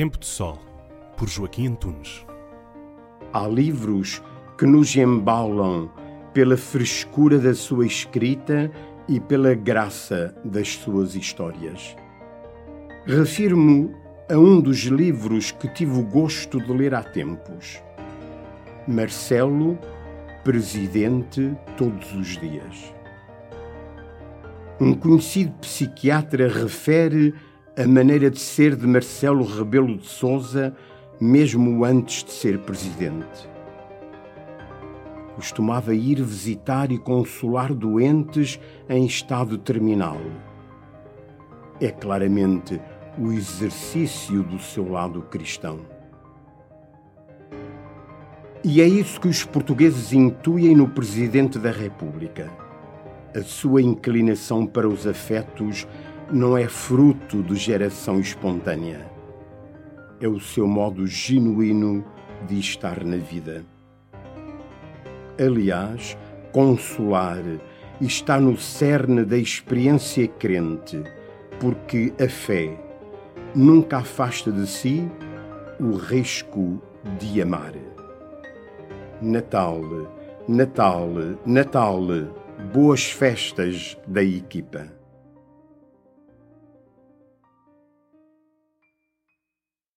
Tempo de Sol, por Joaquim Antunes. Há livros que nos embalam pela frescura da sua escrita e pela graça das suas histórias. Refiro-me a um dos livros que tive o gosto de ler há tempos. Marcelo, Presidente todos os dias. Um conhecido psiquiatra refere a maneira de ser de Marcelo Rebelo de Souza, mesmo antes de ser presidente. Costumava ir visitar e consolar doentes em estado terminal. É claramente o exercício do seu lado cristão. E é isso que os portugueses intuem no Presidente da República. A sua inclinação para os afetos não é fruto de geração espontânea. É o seu modo genuíno de estar na vida. Aliás, consolar está no cerne da experiência crente, porque a fé nunca afasta de si o risco de amar. Natal, Natal, Natal, boas festas da equipa.